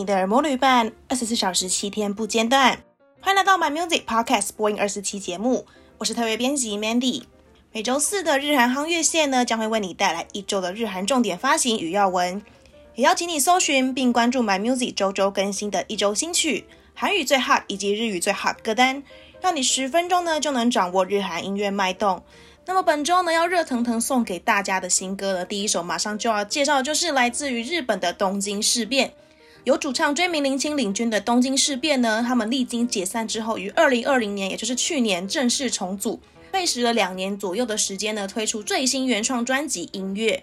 你的耳膜旅伴，二十四小时七天不间断。欢迎来到 My Music Podcast 播音二十期节目，我是特约编辑 Mandy。每周四的日韩夯乐线呢，将会为你带来一周的日韩重点发行与要闻，也邀请你搜寻并关注 My Music 周周更新的一周新曲、韩语最 hot 以及日语最 hot 歌单，让你十分钟呢就能掌握日韩音乐脉动。那么本周呢，要热腾腾送给大家的新歌呢，第一首马上就要介绍就是来自于日本的东京事变。由主唱椎名林钦领军的东京事变呢，他们历经解散之后，于二零二零年，也就是去年正式重组，费时了两年左右的时间呢，推出最新原创专辑《音乐》。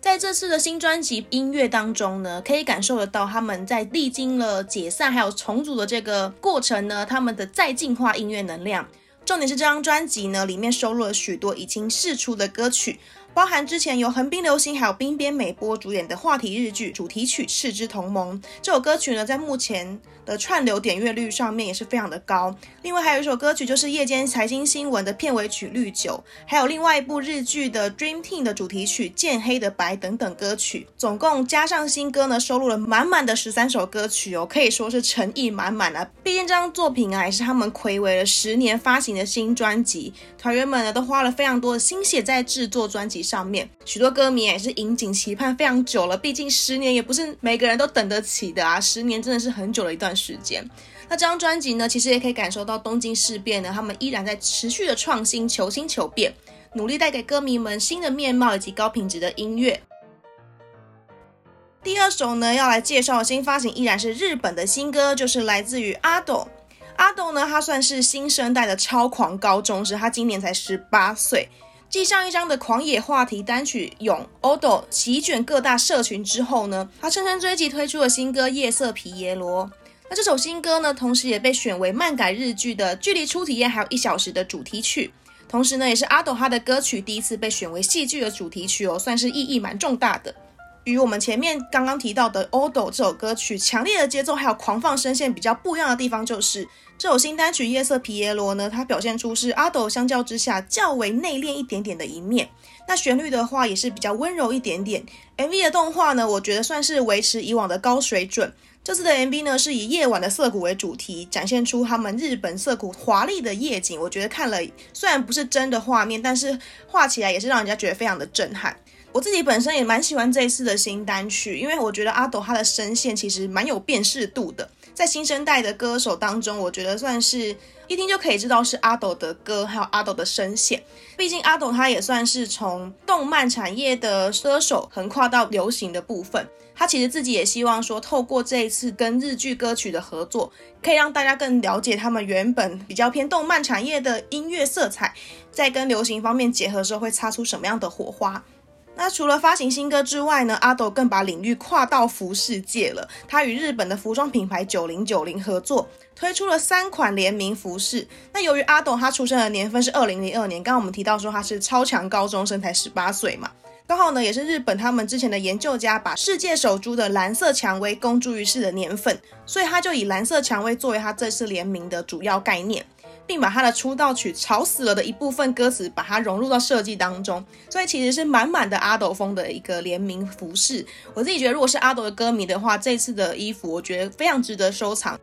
在这次的新专辑《音乐》当中呢，可以感受得到他们在历经了解散还有重组的这个过程呢，他们的再进化音乐能量。重点是这张专辑呢，里面收录了许多已经释出的歌曲，包含之前由横滨流行还有滨边美波主演的话题日剧主题曲《赤之同盟》。这首歌曲呢，在目前的串流点阅率上面也是非常的高。另外还有一首歌曲，就是夜间财经新闻的片尾曲《绿酒》，还有另外一部日剧的《Dream Team》的主题曲《渐黑的白》等等歌曲。总共加上新歌呢，收录了满满的十三首歌曲哦，可以说是诚意满满啊。毕竟这张作品啊，也是他们睽违了十年发行的新专辑，团员们呢都花了非常多的心血在制作专辑上面，许多歌迷也是引颈期盼非常久了。毕竟十年也不是每个人都等得起的啊，十年真的是很久的一段。时间，那这张专辑呢，其实也可以感受到东京事变呢，他们依然在持续的创新、求新求变，努力带给歌迷们新的面貌以及高品质的音乐。第二首呢，要来介绍的新发行依然是日本的新歌，就是来自于阿斗。阿。斗呢，他算是新生代的超狂高中生，他今年才十八岁。继上一张的狂野话题单曲《勇》Odo 席卷各大社群之后呢，他乘胜追击推出了新歌《夜色皮耶罗》。那这首新歌呢，同时也被选为漫改日剧的距离初体验还有一小时的主题曲，同时呢，也是 Ado 他的歌曲第一次被选为戏剧的主题曲哦，算是意义蛮重大的。与我们前面刚刚提到的《Odo》这首歌曲强烈的节奏还有狂放声线比较不一样的地方，就是这首新单曲《夜色皮耶罗》呢，它表现出是 Ado 相较之下较为内敛一点点的一面。那旋律的话也是比较温柔一点点。MV 的动画呢，我觉得算是维持以往的高水准。这次的 MV 呢，是以夜晚的涩谷为主题，展现出他们日本涩谷华丽的夜景。我觉得看了虽然不是真的画面，但是画起来也是让人家觉得非常的震撼。我自己本身也蛮喜欢这一次的新单曲，因为我觉得阿斗他的声线其实蛮有辨识度的，在新生代的歌手当中，我觉得算是一听就可以知道是阿斗的歌，还有阿斗的声线。毕竟阿斗他也算是从动漫产业的歌手横跨到流行的部分。他其实自己也希望说，透过这一次跟日剧歌曲的合作，可以让大家更了解他们原本比较偏动漫产业的音乐色彩，在跟流行方面结合的时候，会擦出什么样的火花。那除了发行新歌之外呢阿斗更把领域跨到服饰界了。他与日本的服装品牌九零九零合作，推出了三款联名服饰。那由于阿斗他出生的年份是二零零二年，刚刚我们提到说他是超强高中生，才十八岁嘛。刚好呢，也是日本他们之前的研究家把世界首珠的蓝色蔷薇公诸于世的年份，所以他就以蓝色蔷薇作为他这次联名的主要概念，并把他的出道曲《吵死了》的一部分歌词把它融入到设计当中，所以其实是满满的阿斗风的一个联名服饰。我自己觉得，如果是阿斗的歌迷的话，这次的衣服我觉得非常值得收藏。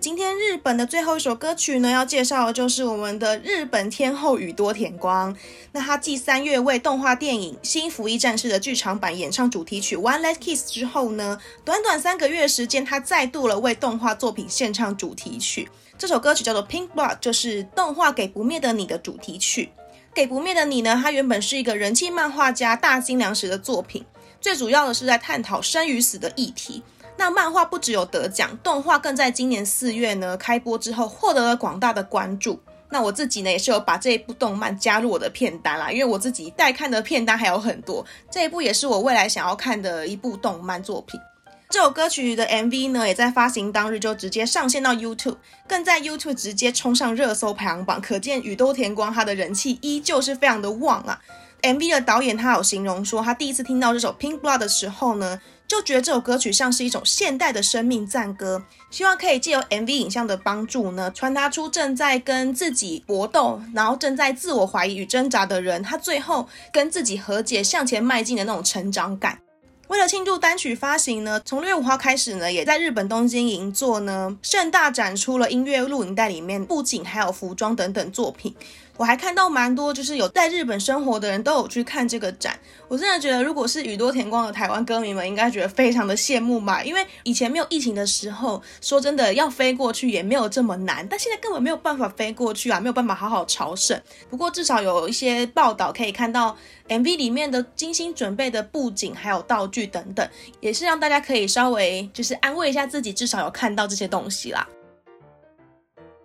今天日本的最后一首歌曲呢，要介绍的就是我们的日本天后宇多田光。那他继三月为动画电影《新福音战士》的剧场版演唱主题曲《One Last Kiss》之后呢，短短三个月时间，他再度了为动画作品献唱主题曲。这首歌曲叫做《Pink Blood》，就是动画《给不灭的你》的主题曲。《给不灭的你》呢，它原本是一个人气漫画家大津良时的作品，最主要的是在探讨生与死的议题。那漫画不只有得奖，动画更在今年四月呢开播之后获得了广大的关注。那我自己呢也是有把这一部动漫加入我的片单啦，因为我自己待看的片单还有很多，这一部也是我未来想要看的一部动漫作品。这首歌曲的 MV 呢也在发行当日就直接上线到 YouTube，更在 YouTube 直接冲上热搜排行榜，可见宇多田光他的人气依旧是非常的旺啊。MV 的导演他有形容说，他第一次听到这首 Pink Blood 的时候呢。就觉得这首歌曲像是一种现代的生命赞歌，希望可以借由 MV 影像的帮助呢，传达出正在跟自己搏斗，然后正在自我怀疑与挣扎的人，他最后跟自己和解，向前迈进的那种成长感。为了庆祝单曲发行呢，从六月五号开始呢，也在日本东京银座呢盛大展出了音乐录影带里面布景还有服装等等作品。我还看到蛮多，就是有在日本生活的人都有去看这个展。我真的觉得，如果是宇多田光的台湾歌迷们，应该觉得非常的羡慕吧。因为以前没有疫情的时候，说真的要飞过去也没有这么难，但现在根本没有办法飞过去啊，没有办法好好朝圣。不过至少有一些报道可以看到 MV 里面的精心准备的布景还有道具等等，也是让大家可以稍微就是安慰一下自己，至少有看到这些东西啦。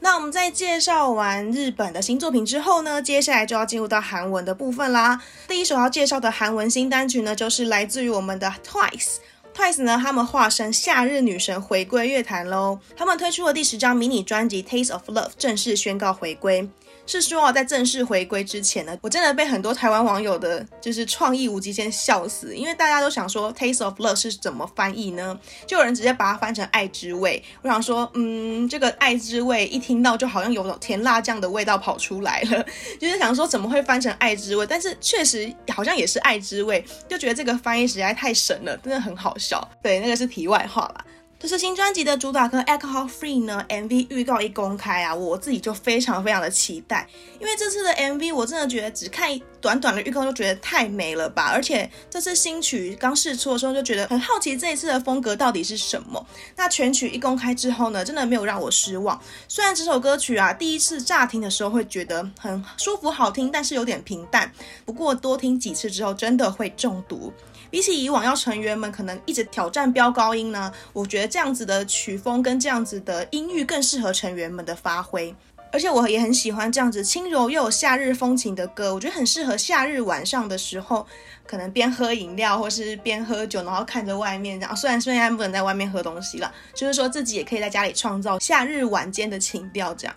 那我们在介绍完日本的新作品之后呢，接下来就要进入到韩文的部分啦。第一首要介绍的韩文新单曲呢，就是来自于我们的 Twice。Twice 呢，他们化身夏日女神回归乐坛喽。他们推出了第十张迷你专辑《Taste of Love》，正式宣告回归。是说啊，在正式回归之前呢，我真的被很多台湾网友的就是创意无极限笑死，因为大家都想说 Taste of Love 是怎么翻译呢？就有人直接把它翻成爱之味。我想说，嗯，这个爱之味一听到就好像有种甜辣酱的味道跑出来了，就是想说怎么会翻成爱之味？但是确实好像也是爱之味，就觉得这个翻译实在太神了，真的很好笑。对，那个是题外话啦。这是新专辑的主打歌《Alcohol Free》呢，MV 预告一公开啊，我自己就非常非常的期待，因为这次的 MV 我真的觉得只看短短的预告就觉得太美了吧，而且这次新曲刚试出的时候就觉得很好奇这一次的风格到底是什么。那全曲一公开之后呢，真的没有让我失望。虽然这首歌曲啊，第一次乍听的时候会觉得很舒服好听，但是有点平淡。不过多听几次之后，真的会中毒。比起以往要成员们可能一直挑战飙高音呢，我觉得这样子的曲风跟这样子的音域更适合成员们的发挥。而且我也很喜欢这样子轻柔又有夏日风情的歌，我觉得很适合夏日晚上的时候，可能边喝饮料或是边喝酒，然后看着外面这样。虽然虽然不能在外面喝东西了，就是说自己也可以在家里创造夏日晚间的情调这样。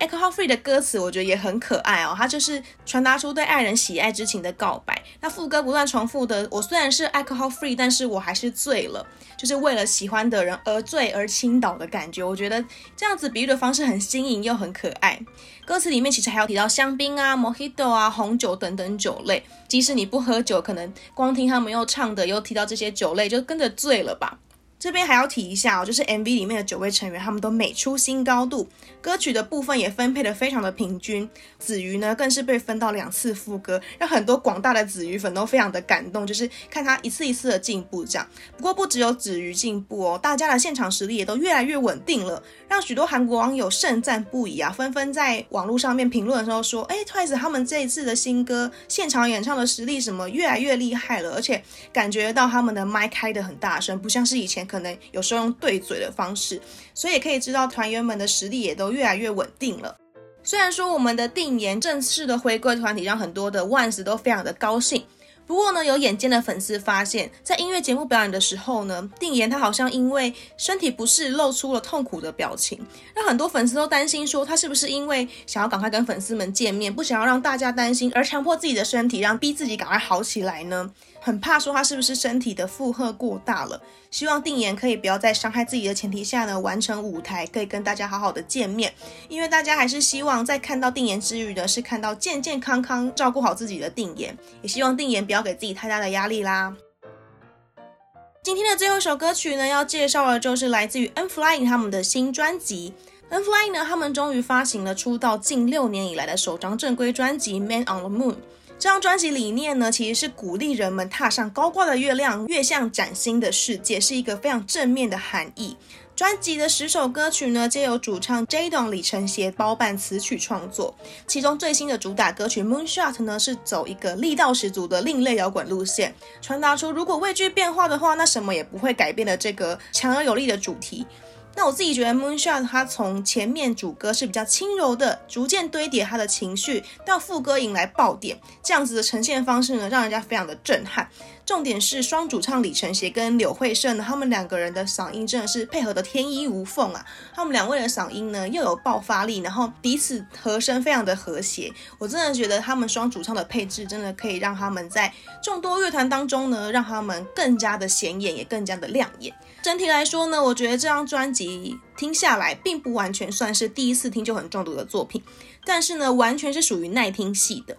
Alcohol Free 的歌词我觉得也很可爱哦，它就是传达出对爱人喜爱之情的告白。那副歌不断重复的，我虽然是 Alcohol Free，但是我还是醉了，就是为了喜欢的人而醉而倾倒的感觉。我觉得这样子比喻的方式很新颖又很可爱。歌词里面其实还有提到香槟啊、Mojito 啊、红酒等等酒类，即使你不喝酒，可能光听他们又唱的又提到这些酒类，就跟着醉了吧。这边还要提一下哦，就是 MV 里面的九位成员，他们都每出新高度，歌曲的部分也分配的非常的平均。子瑜呢，更是被分到两次副歌，让很多广大的子瑜粉都非常的感动，就是看他一次一次的进步这样。不过不只有子瑜进步哦，大家的现场实力也都越来越稳定了，让许多韩国网友盛赞不已啊，纷纷在网络上面评论的时候说，哎，Twice 他们这一次的新歌现场演唱的实力什么越来越厉害了，而且感觉到他们的麦开的很大声，不像是以前。可能有时候用对嘴的方式，所以也可以知道团员们的实力也都越来越稳定了。虽然说我们的定言正式的回归团体让很多的 ONES 都非常的高兴，不过呢，有眼尖的粉丝发现，在音乐节目表演的时候呢，定言他好像因为身体不适露出了痛苦的表情，让很多粉丝都担心说他是不是因为想要赶快跟粉丝们见面，不想要让大家担心而强迫自己的身体，让逼自己赶快好起来呢？很怕说他是不是身体的负荷过大了，希望定妍可以不要在伤害自己的前提下呢，完成舞台，可以跟大家好好的见面。因为大家还是希望在看到定妍之余呢，是看到健健康康照顾好自己的定妍，也希望定妍不要给自己太大的压力啦。今天的最后一首歌曲呢，要介绍的就是来自于 N.Flying 他们的新专辑。N.Flying 呢，他们终于发行了出道近六年以来的首张正规专辑《Man on the Moon》。这张专辑理念呢，其实是鼓励人们踏上高挂的月亮，跃向崭新的世界，是一个非常正面的含义。专辑的十首歌曲呢，皆由主唱 Jae-dong 李承协包办词曲创作。其中最新的主打歌曲《Moonshot》呢，是走一个力道十足的另类摇滚路线，传达出如果畏惧变化的话，那什么也不会改变的这个强而有力的主题。那我自己觉得《Moonshot》它从前面主歌是比较轻柔的，逐渐堆叠他的情绪，到副歌迎来爆点，这样子的呈现方式呢，让人家非常的震撼。重点是双主唱李承协跟柳慧胜呢，他们两个人的嗓音真的是配合的天衣无缝啊！他们两位的嗓音呢又有爆发力，然后彼此和声非常的和谐。我真的觉得他们双主唱的配置真的可以让他们在众多乐团当中呢，让他们更加的显眼，也更加的亮眼。整体来说呢，我觉得这张专辑听下来并不完全算是第一次听就很中毒的作品，但是呢，完全是属于耐听系的。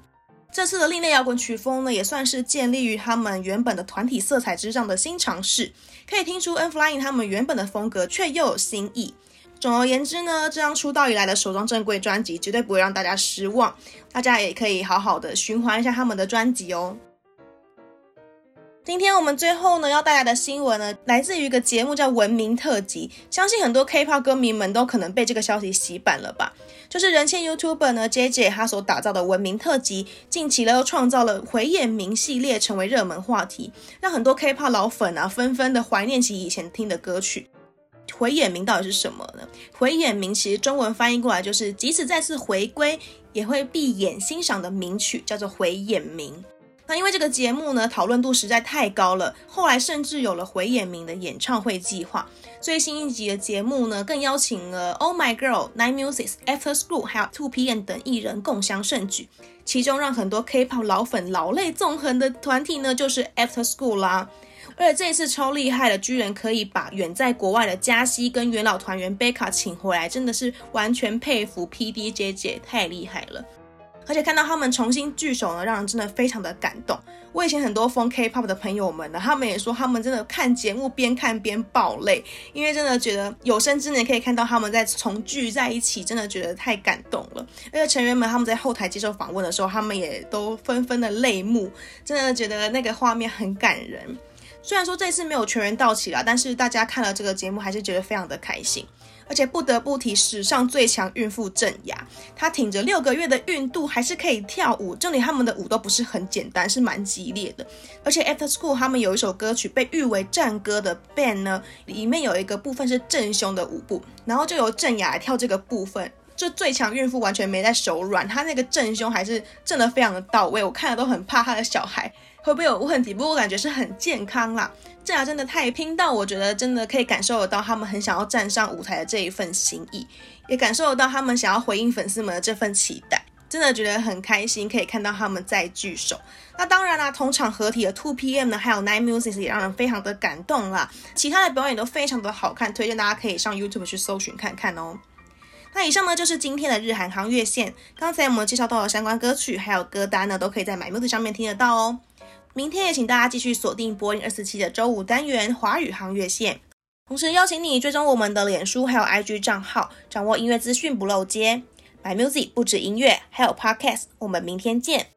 这次的另类摇滚曲风呢，也算是建立于他们原本的团体色彩之上的新尝试，可以听出 N.Flying 他们原本的风格，却又有新意。总而言之呢，这张出道以来的首张正规专辑绝对不会让大家失望，大家也可以好好的循环一下他们的专辑哦。今天我们最后呢要带来的新闻呢，来自于一个节目叫《文明特辑》，相信很多 K-pop 歌迷们都可能被这个消息洗版了吧？就是人气 YouTuber 呢 JJ 他所打造的《文明特辑》，近期呢又创造了回眼明系列，成为热门话题，让很多 K-pop 老粉啊纷纷的怀念起以前听的歌曲。回眼明到底是什么呢？回眼明其实中文翻译过来就是即使再次回归，也会闭眼欣赏的名曲，叫做回眼明。那因为这个节目呢，讨论度实在太高了，后来甚至有了回眼明的演唱会计划。最新一集的节目呢，更邀请了 Oh My Girl、Nine Musics、After School 还有 Two PM 等艺人共襄盛举。其中让很多 K-pop 老粉老泪纵横的团体呢，就是 After School 啦。而且这一次超厉害的，居然可以把远在国外的加西跟元老团员贝卡请回来，真的是完全佩服 PDJ 姐，太厉害了。而且看到他们重新聚首呢，让人真的非常的感动。我以前很多疯 K-pop 的朋友们呢，他们也说他们真的看节目边看边爆泪，因为真的觉得有生之年可以看到他们在重聚在一起，真的觉得太感动了。而且成员们他们在后台接受访问的时候，他们也都纷纷的泪目，真的觉得那个画面很感人。虽然说这次没有全员到齐啦，但是大家看了这个节目还是觉得非常的开心。而且不得不提史上最强孕妇郑雅，她挺着六个月的孕肚还是可以跳舞，这里他们的舞都不是很简单，是蛮激烈的。而且 After School 他们有一首歌曲被誉为战歌的 Bang 呢，里面有一个部分是正胸的舞步，然后就由郑雅来跳这个部分，这最强孕妇完全没在手软，她那个正胸还是正得非常的到位，我看了都很怕她的小孩会不会有问题，不过我感觉是很健康啦。这俩真的太拼到，我觉得真的可以感受得到他们很想要站上舞台的这一份心意，也感受得到他们想要回应粉丝们的这份期待，真的觉得很开心，可以看到他们再聚首。那当然啦，同场合体的 Two PM 呢，还有 Nine Music 也让人非常的感动啦。其他的表演都非常的好看，推荐大家可以上 YouTube 去搜寻看看哦。那以上呢就是今天的日韩行月线，刚才我们介绍到的相关歌曲还有歌单呢，都可以在 My Music 上面听得到哦。明天也请大家继续锁定播音二四七的周五单元华语航月线，同时邀请你追踪我们的脸书还有 IG 账号，掌握音乐资讯不漏接。My Music 不止音乐，还有 Podcast。我们明天见。